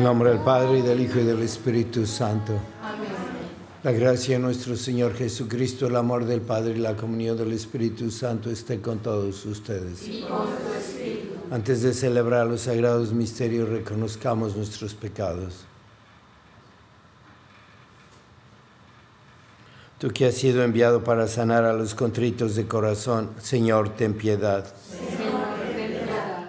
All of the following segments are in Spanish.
El nombre del Padre, y del Hijo, y del Espíritu Santo. Amén. La gracia de nuestro Señor Jesucristo, el amor del Padre y la comunión del Espíritu Santo esté con todos ustedes. Y con tu espíritu. Antes de celebrar los sagrados misterios, reconozcamos nuestros pecados. Tú que has sido enviado para sanar a los contritos de corazón, Señor, ten piedad.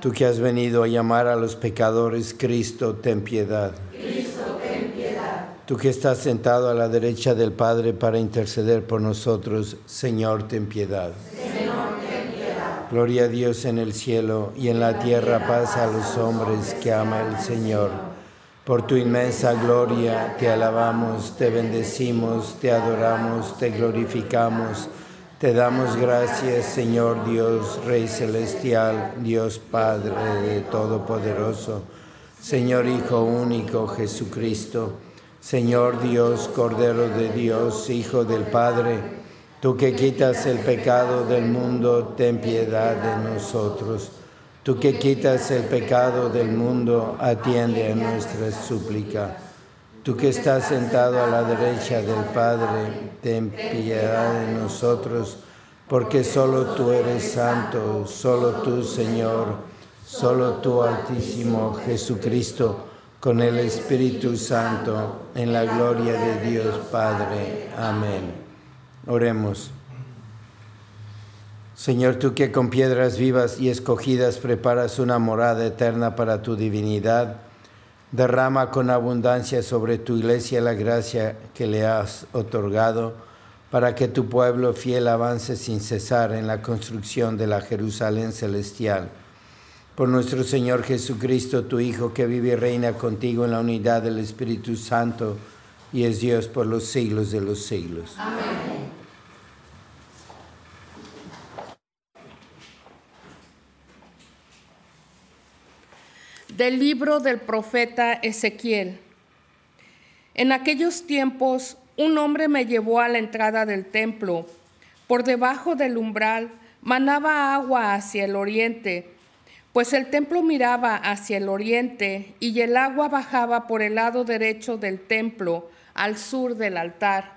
Tú que has venido a llamar a los pecadores, Cristo, ten piedad. Cristo, ten piedad. Tú que estás sentado a la derecha del Padre para interceder por nosotros, Señor, ten piedad. Señor, ten piedad. Gloria a Dios en el cielo y en la tierra paz a los hombres que ama el Señor. Por tu inmensa gloria te alabamos, te bendecimos, te adoramos, te glorificamos te damos gracias, Señor Dios, Rey Celestial, Dios Padre de Todopoderoso, Señor Hijo único Jesucristo, Señor Dios, Cordero de Dios, Hijo del Padre, tú que quitas el pecado del mundo, ten piedad de nosotros. Tú que quitas el pecado del mundo, atiende a nuestra súplica. Tú que estás sentado a la derecha del Padre, ten piedad de nosotros, porque solo tú eres santo, solo tú, Señor, solo tú, Altísimo Jesucristo, con el Espíritu Santo, en la gloria de Dios Padre. Amén. Oremos. Señor, tú que con piedras vivas y escogidas preparas una morada eterna para tu divinidad, Derrama con abundancia sobre tu iglesia la gracia que le has otorgado para que tu pueblo fiel avance sin cesar en la construcción de la Jerusalén celestial. Por nuestro Señor Jesucristo, tu Hijo, que vive y reina contigo en la unidad del Espíritu Santo y es Dios por los siglos de los siglos. Amén. Del libro del profeta Ezequiel. En aquellos tiempos un hombre me llevó a la entrada del templo. Por debajo del umbral manaba agua hacia el oriente, pues el templo miraba hacia el oriente y el agua bajaba por el lado derecho del templo al sur del altar.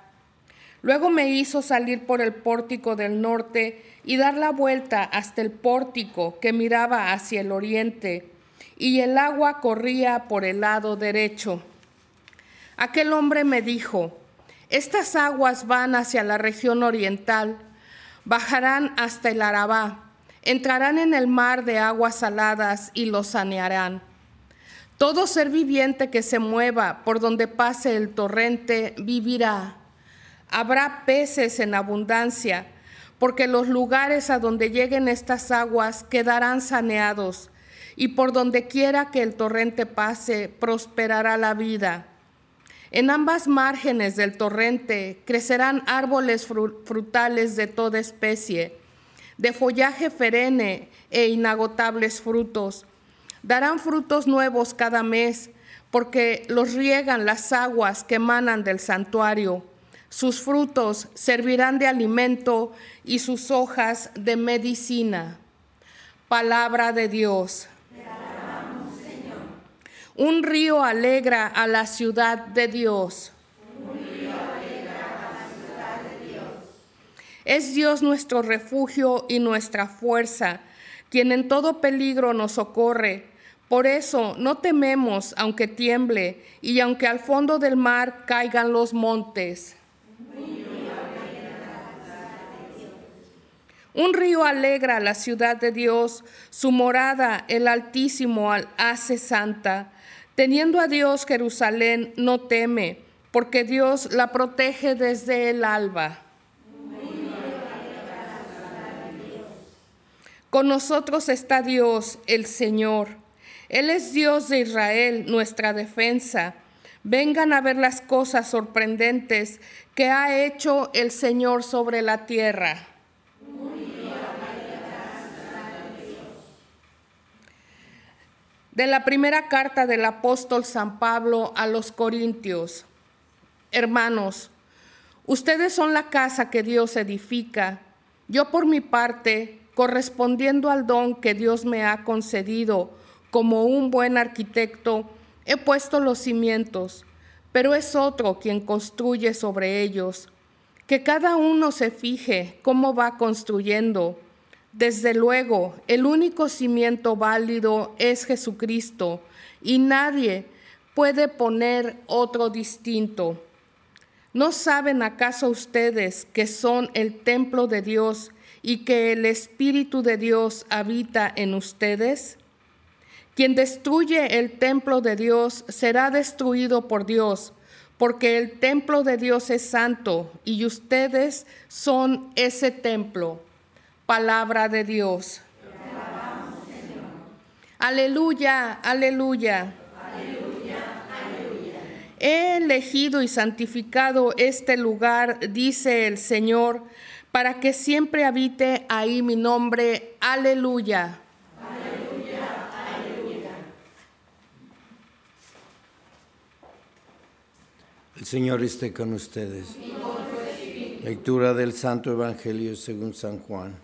Luego me hizo salir por el pórtico del norte y dar la vuelta hasta el pórtico que miraba hacia el oriente y el agua corría por el lado derecho. Aquel hombre me dijo, estas aguas van hacia la región oriental, bajarán hasta el Arabá, entrarán en el mar de aguas saladas y lo sanearán. Todo ser viviente que se mueva por donde pase el torrente vivirá. Habrá peces en abundancia, porque los lugares a donde lleguen estas aguas quedarán saneados y por donde quiera que el torrente pase, prosperará la vida. En ambas márgenes del torrente crecerán árboles frutales de toda especie, de follaje ferene e inagotables frutos. Darán frutos nuevos cada mes, porque los riegan las aguas que emanan del santuario. Sus frutos servirán de alimento y sus hojas de medicina. Palabra de Dios. Un río alegra a la ciudad de Dios. Es Dios nuestro refugio y nuestra fuerza, quien en todo peligro nos socorre. Por eso no tememos aunque tiemble y aunque al fondo del mar caigan los montes. Un río alegra la ciudad de Dios, su morada el Altísimo hace santa. Teniendo a Dios Jerusalén no teme, porque Dios la protege desde el alba. Con nosotros está Dios, el Señor. Él es Dios de Israel, nuestra defensa. Vengan a ver las cosas sorprendentes que ha hecho el Señor sobre la tierra. De la primera carta del apóstol San Pablo a los Corintios. Hermanos, ustedes son la casa que Dios edifica. Yo por mi parte, correspondiendo al don que Dios me ha concedido como un buen arquitecto, he puesto los cimientos, pero es otro quien construye sobre ellos. Que cada uno se fije cómo va construyendo desde luego, el único cimiento válido es Jesucristo y nadie puede poner otro distinto. ¿No saben acaso ustedes que son el templo de Dios y que el Espíritu de Dios habita en ustedes? Quien destruye el templo de Dios será destruido por Dios, porque el templo de Dios es santo y ustedes son ese templo. Palabra de Dios. Aleluya, aleluya. He elegido y santificado este lugar, dice el Señor, para que siempre habite ahí mi nombre. Aleluya. Aleluya, aleluya. El Señor esté con ustedes. Lectura del Santo Evangelio según San Juan.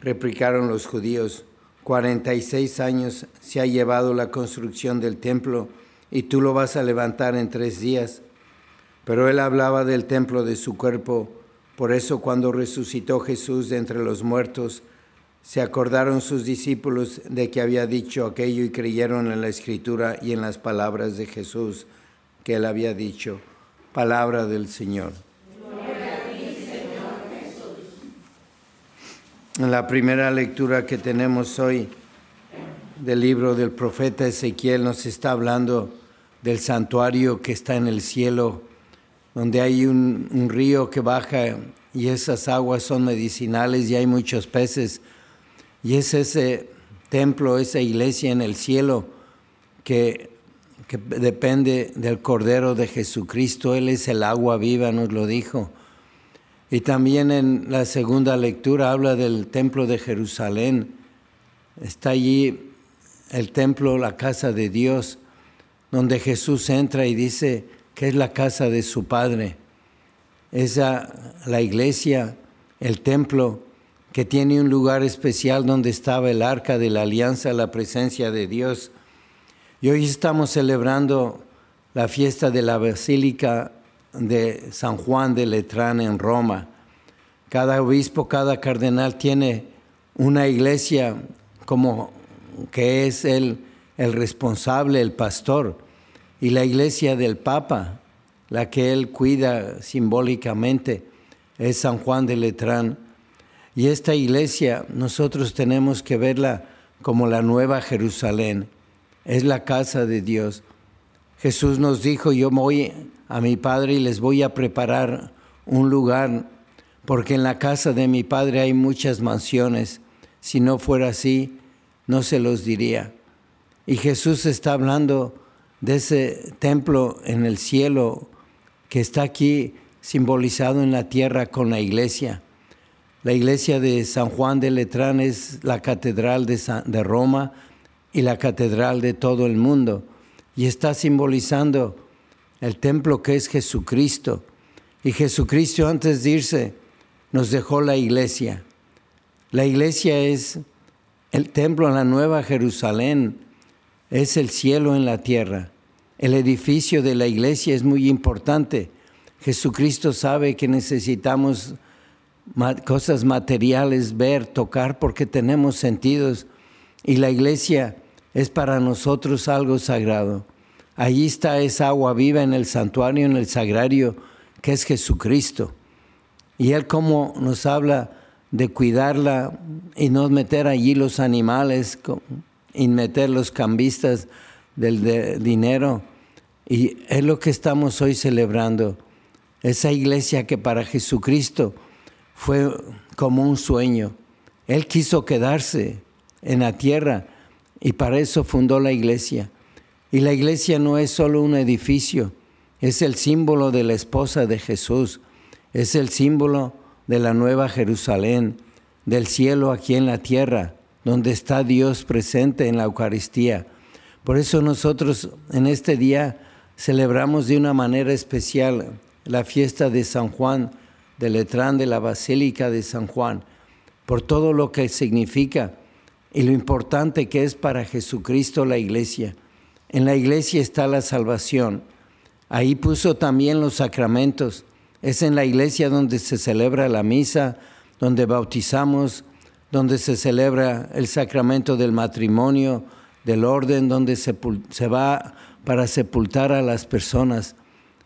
replicaron los judíos, 46 años se ha llevado la construcción del templo y tú lo vas a levantar en tres días. Pero él hablaba del templo de su cuerpo, por eso cuando resucitó Jesús de entre los muertos, se acordaron sus discípulos de que había dicho aquello y creyeron en la escritura y en las palabras de Jesús que él había dicho. Palabra del Señor. En la primera lectura que tenemos hoy del libro del profeta Ezequiel nos está hablando del santuario que está en el cielo, donde hay un, río que baja y esas aguas son medicinales y hay muchos peces. Y es ese templo, esa iglesia en el cielo que, que depende del Cordero de Jesucristo. Él es el agua viva, nos lo dijo. Y también en la segunda lectura habla del templo de Jerusalén. Está allí el templo, la casa de Dios, donde Jesús entra y dice que es la casa de su Padre. Es la iglesia, el templo, que tiene un lugar especial donde estaba el arca de la alianza, la presencia de Dios. Y hoy estamos celebrando la fiesta de la Basílica de San Juan de Letrán en Roma. Cada obispo, cada cardenal tiene una iglesia como que es el, el responsable, el pastor, y la iglesia del Papa, la que él cuida simbólicamente, es San Juan de Letrán. Y esta iglesia nosotros tenemos que verla como la nueva Jerusalén. Es la casa de Dios. Jesús nos dijo, yo voy a mi Padre y les voy a preparar un lugar, porque en la casa de mi Padre hay muchas mansiones. Si no fuera así, no se los diría. Y Jesús está hablando de ese templo en el cielo que está aquí simbolizado en la tierra con la iglesia. La iglesia de San Juan de Letrán es la catedral de, de Roma y la catedral de todo el mundo y está simbolizando el templo que es Jesucristo. Y Jesucristo antes de irse nos dejó la iglesia. La iglesia es el templo en la nueva Jerusalén, es el cielo en la tierra. El edificio de la iglesia es muy importante. Jesucristo sabe que necesitamos cosas materiales, ver, tocar, porque tenemos sentidos. Y la iglesia es para nosotros algo sagrado. Allí está esa agua viva en el santuario, en el sagrario, que es Jesucristo. Y Él como nos habla de cuidarla y no meter allí los animales y meter los cambistas del dinero. Y es lo que estamos hoy celebrando. Esa iglesia que para Jesucristo fue como un sueño. Él quiso quedarse en la tierra y para eso fundó la iglesia. Y la iglesia no es solo un edificio, es el símbolo de la esposa de Jesús, es el símbolo de la nueva Jerusalén, del cielo aquí en la tierra, donde está Dios presente en la Eucaristía. Por eso nosotros en este día celebramos de una manera especial la fiesta de San Juan de Letrán de la Basílica de San Juan, por todo lo que significa y lo importante que es para Jesucristo la iglesia. En la iglesia está la salvación. Ahí puso también los sacramentos. Es en la iglesia donde se celebra la misa, donde bautizamos, donde se celebra el sacramento del matrimonio, del orden, donde se, va para sepultar a las personas.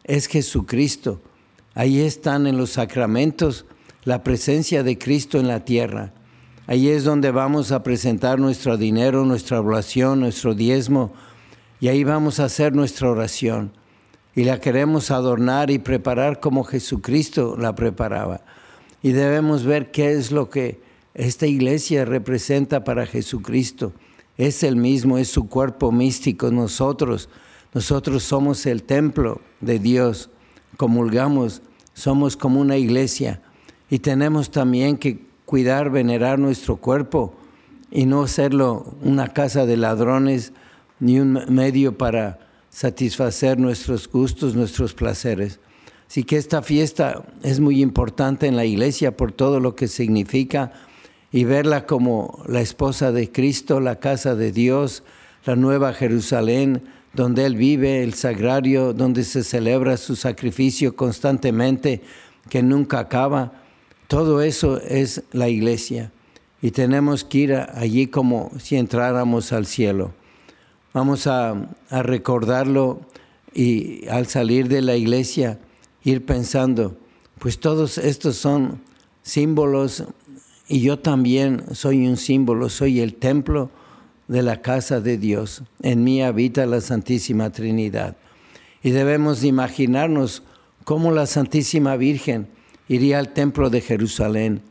Es Jesucristo. Ahí están en los sacramentos la presencia de Cristo en la tierra. Ahí es donde vamos a presentar nuestro dinero, nuestra oración, nuestro diezmo, y ahí vamos a hacer nuestra oración. Y la queremos adornar y preparar como Jesucristo la preparaba. Y debemos ver qué es lo que esta iglesia representa para Jesucristo. Es el mismo, es su cuerpo místico. Nosotros, nosotros somos el templo de Dios. Comulgamos, somos como una iglesia. Y tenemos también que cuidar, venerar nuestro cuerpo y no hacerlo una casa de ladrones, ni un medio para satisfacer nuestros gustos, nuestros placeres. Así que esta fiesta es muy importante en la iglesia por todo lo que significa y verla como la esposa de Cristo, la casa de Dios, la nueva Jerusalén, donde Él vive, el sagrario, donde se celebra su sacrificio constantemente, que nunca acaba. Todo eso es la iglesia y tenemos que ir allí como si entráramos al cielo. Vamos a, recordarlo y al salir de la iglesia ir pensando, pues todos estos son símbolos y yo también soy un símbolo, soy el templo de la casa de Dios. En mí habita la Santísima Trinidad. Y debemos imaginarnos cómo la Santísima Virgen iría al templo de Jerusalén,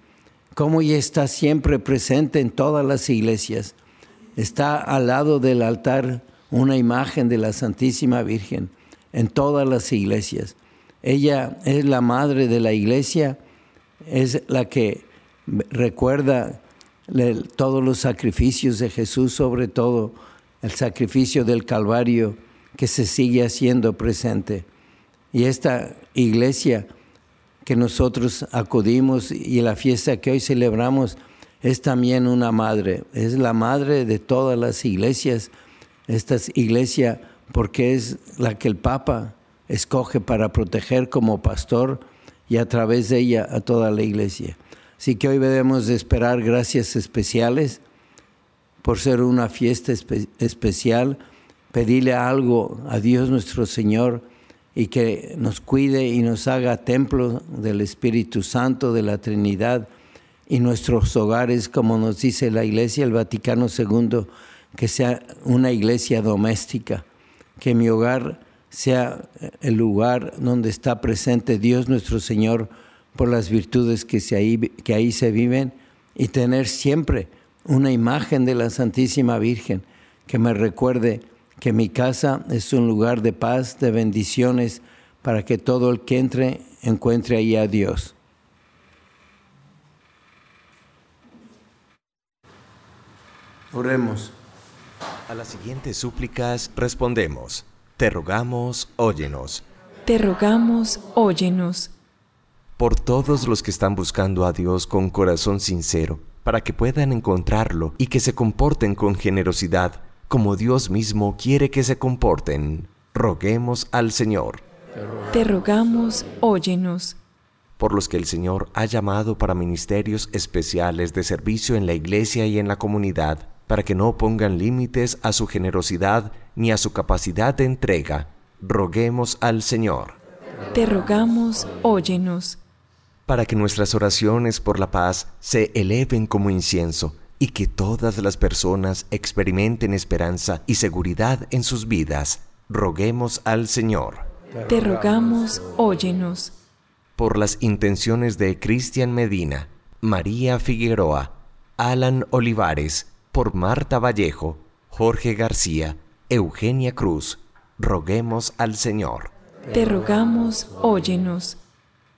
cómo ella está siempre presente en todas las iglesias está al lado del altar una imagen de la Santísima Virgen en todas las iglesias. Ella es la madre de la iglesia, es la que recuerda todos los sacrificios de Jesús, sobre todo el sacrificio del Calvario que se sigue haciendo presente. Y esta iglesia que nosotros acudimos y la fiesta que hoy celebramos, es también una madre, es la madre de todas las iglesias, esta iglesia porque es la que el Papa escoge para proteger como pastor y a través de ella a toda la iglesia. Así que hoy debemos de esperar gracias especiales por ser una fiesta especial, pedirle algo a Dios nuestro Señor y que nos cuide y nos haga templo del Espíritu Santo, de la Trinidad y nuestros hogares, como nos dice la Iglesia, el Vaticano II, que sea una iglesia doméstica, que mi hogar sea el lugar donde está presente Dios nuestro Señor por las virtudes que, ahí, que ahí se viven y tener siempre una imagen de la Santísima Virgen que me recuerde que mi casa es un lugar de paz, de bendiciones, para que todo el que entre encuentre ahí a Dios. Oremos. A las siguientes súplicas respondemos. Te rogamos, óyenos. Te rogamos, óyenos. Por todos los que están buscando a Dios con corazón sincero, para que puedan encontrarlo y que se comporten con generosidad, como Dios mismo quiere que se comporten, roguemos al Señor. Te rogamos, óyenos. Por los que el Señor ha llamado para ministerios especiales de servicio en la iglesia y en la comunidad, para que no pongan límites a su generosidad ni a su capacidad de entrega, roguemos al Señor. Te rogamos, óyenos. Para que nuestras oraciones por la paz se eleven como incienso y que todas las personas experimenten esperanza y seguridad en sus vidas, roguemos al Señor. Te rogamos, óyenos. Por las intenciones de Cristian Medina, María Figueroa, Alan Olivares, por Marta Vallejo, Jorge García, Eugenia Cruz, roguemos al Señor. Te rogamos, óyenos.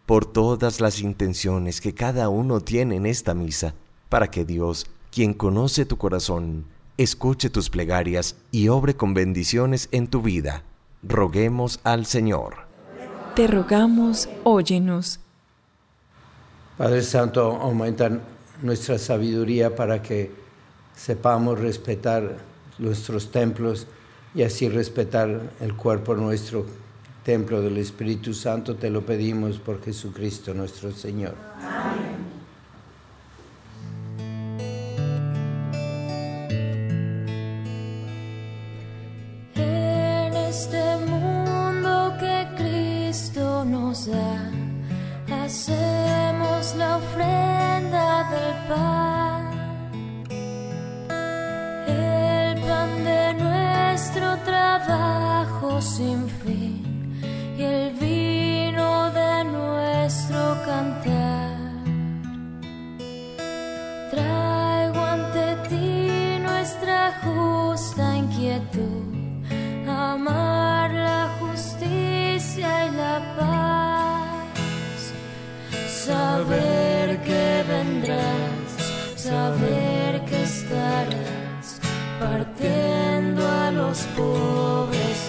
Por todas las intenciones que cada uno tiene en esta misa, para que Dios, quien conoce tu corazón, escuche tus plegarias y obre con bendiciones en tu vida. Roguemos al Señor. Te rogamos, óyenos. Padre Santo, aumenta nuestra sabiduría para que sepamos respetar nuestros templos y así respetar el cuerpo nuestro, templo del Espíritu Santo, te lo pedimos por Jesucristo nuestro Señor. Amén.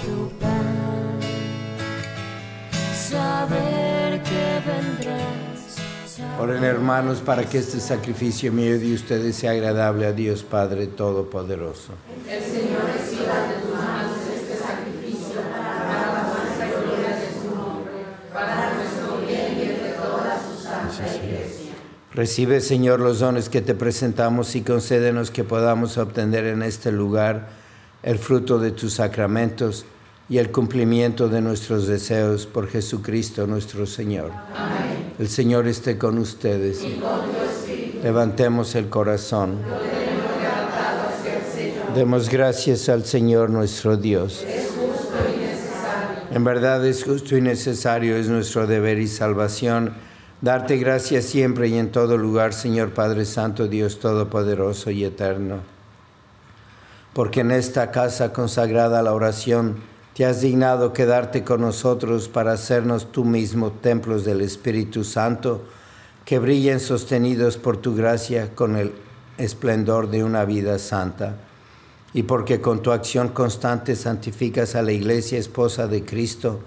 Tu saber que vendrás. Oren hermanos para que este sacrificio mío de ustedes sea agradable a Dios Padre Todopoderoso. El Señor reciba de tus manos este sacrificio para la muestra y gloria de su nombre, para nuestro bien y el de toda su santa iglesia. Recibe, Señor, los dones que te presentamos y concédenos que podamos obtener en este lugar el fruto de tus sacramentos y el cumplimiento de nuestros deseos por Jesucristo nuestro Señor. Amén. El Señor esté con ustedes. Y con Levantemos el corazón. Demos gracias al Señor nuestro Dios. Es justo y necesario. En verdad es justo y necesario, es nuestro deber y salvación. Darte gracias siempre y en todo lugar, Señor Padre Santo, Dios Todopoderoso y Eterno. Porque en esta casa consagrada a la oración, te has dignado quedarte con nosotros para hacernos tú mismo templos del Espíritu Santo, que brillen sostenidos por tu gracia con el esplendor de una vida santa. Y porque con tu acción constante santificas a la iglesia esposa de Cristo,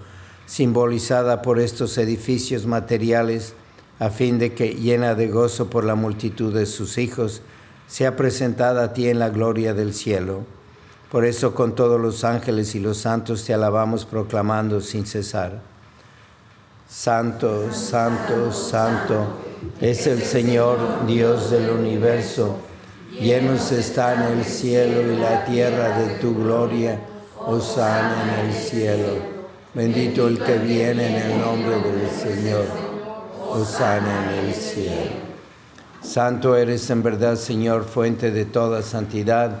simbolizada por estos edificios materiales, a fin de que, llena de gozo por la multitud de sus hijos, sea presentada a ti en la gloria del cielo por eso con todos los ángeles y los santos te alabamos proclamando sin cesar. Santo, santo, santo es el Señor Dios del universo. Llenos están el cielo y la tierra de tu gloria. Osana en el cielo. Bendito el que viene en el nombre del Señor. Osana en el cielo. Santo eres en verdad, Señor, fuente de toda santidad.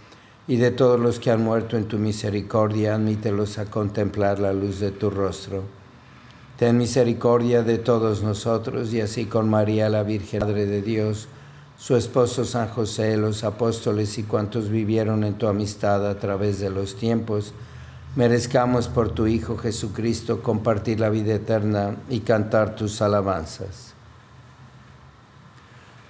y de todos los que han muerto en tu misericordia, admítelos a contemplar la luz de tu rostro. Ten misericordia de todos nosotros y así con María la Virgen, Madre de Dios, su esposo San José, los apóstoles y cuantos vivieron en tu amistad a través de los tiempos, merezcamos por tu Hijo Jesucristo compartir la vida eterna y cantar tus alabanzas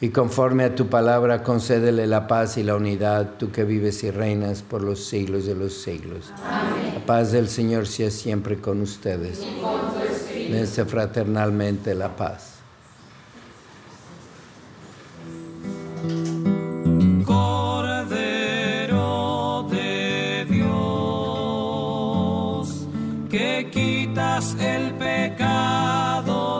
y conforme a tu palabra concédele la paz y la unidad, tú que vives y reinas por los siglos de los siglos. Amén. La paz del Señor sea siempre con ustedes. Y Dense fraternalmente la paz. Cordero de Dios, que quitas el pecado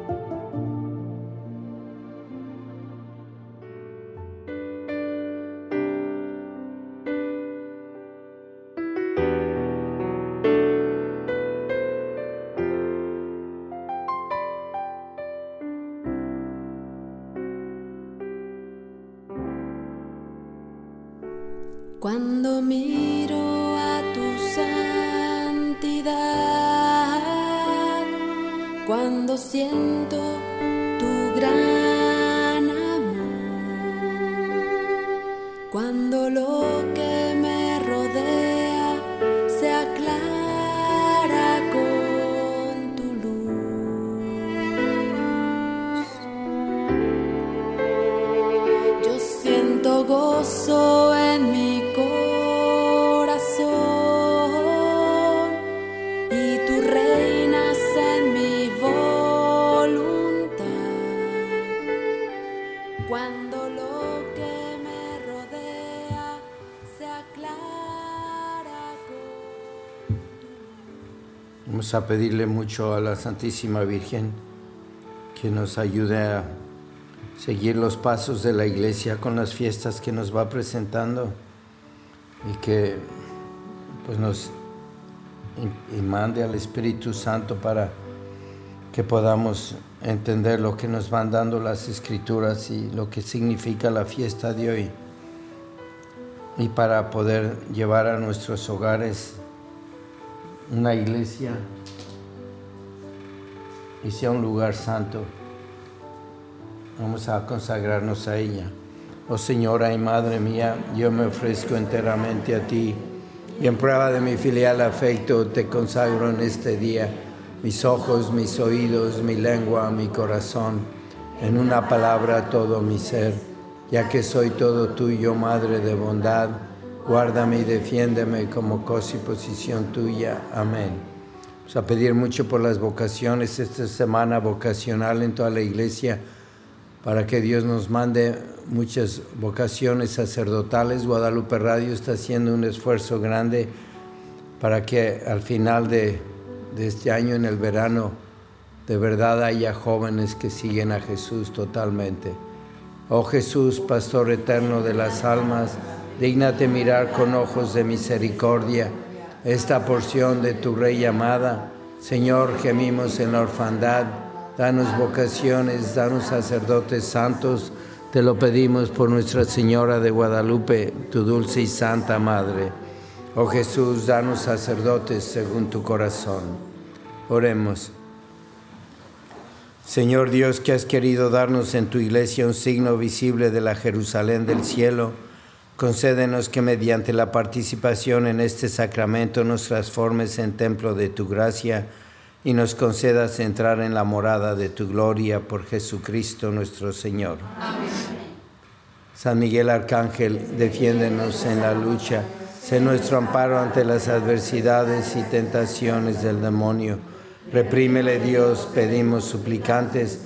A pedirle mucho a la Santísima Virgen que nos ayude a seguir los pasos de la iglesia con las fiestas que nos va presentando y que pues nos mande al Espíritu Santo para que podamos entender lo que nos van dando las escrituras y lo que significa la fiesta de hoy. Y para poder llevar a nuestros hogares una iglesia y sea un lugar santo. Vamos a consagrarnos a ella. Oh Señora y Madre mía, yo me ofrezco enteramente a ti y en prueba de mi filial afecto te consagro en este día mis ojos, mis oídos, mi lengua, mi corazón, en una palabra todo mi ser, ya que soy todo tuyo, Madre de bondad, guárdame y defiéndeme como cosa y posición tuya. Amén. A pedir mucho por las vocaciones esta semana vocacional en toda la iglesia para que Dios nos mande muchas vocaciones sacerdotales. Guadalupe Radio está haciendo un esfuerzo grande para que al final de, de este año, en el verano, de verdad haya jóvenes que siguen a Jesús totalmente. Oh Jesús, Pastor eterno de las almas, dígnate mirar con ojos de misericordia esta porción de tu Rey amada. Señor, gemimos en la orfandad, danos vocaciones, danos sacerdotes santos. Te lo pedimos por Nuestra Señora de Guadalupe, tu dulce y santa Madre. Oh Jesús, danos sacerdotes según tu corazón. Oremos. Señor Dios, que has querido darnos en tu iglesia un signo visible de la Jerusalén del cielo, concédenos que mediante la participación en este sacramento nos transformes en templo de tu gracia y nos concedas entrar en la morada de tu gloria por Jesucristo nuestro Señor. San Miguel Arcángel, defiéndenos en la lucha, sé nuestro amparo ante las adversidades y tentaciones del demonio. Reprímele Dios, pedimos suplicantes,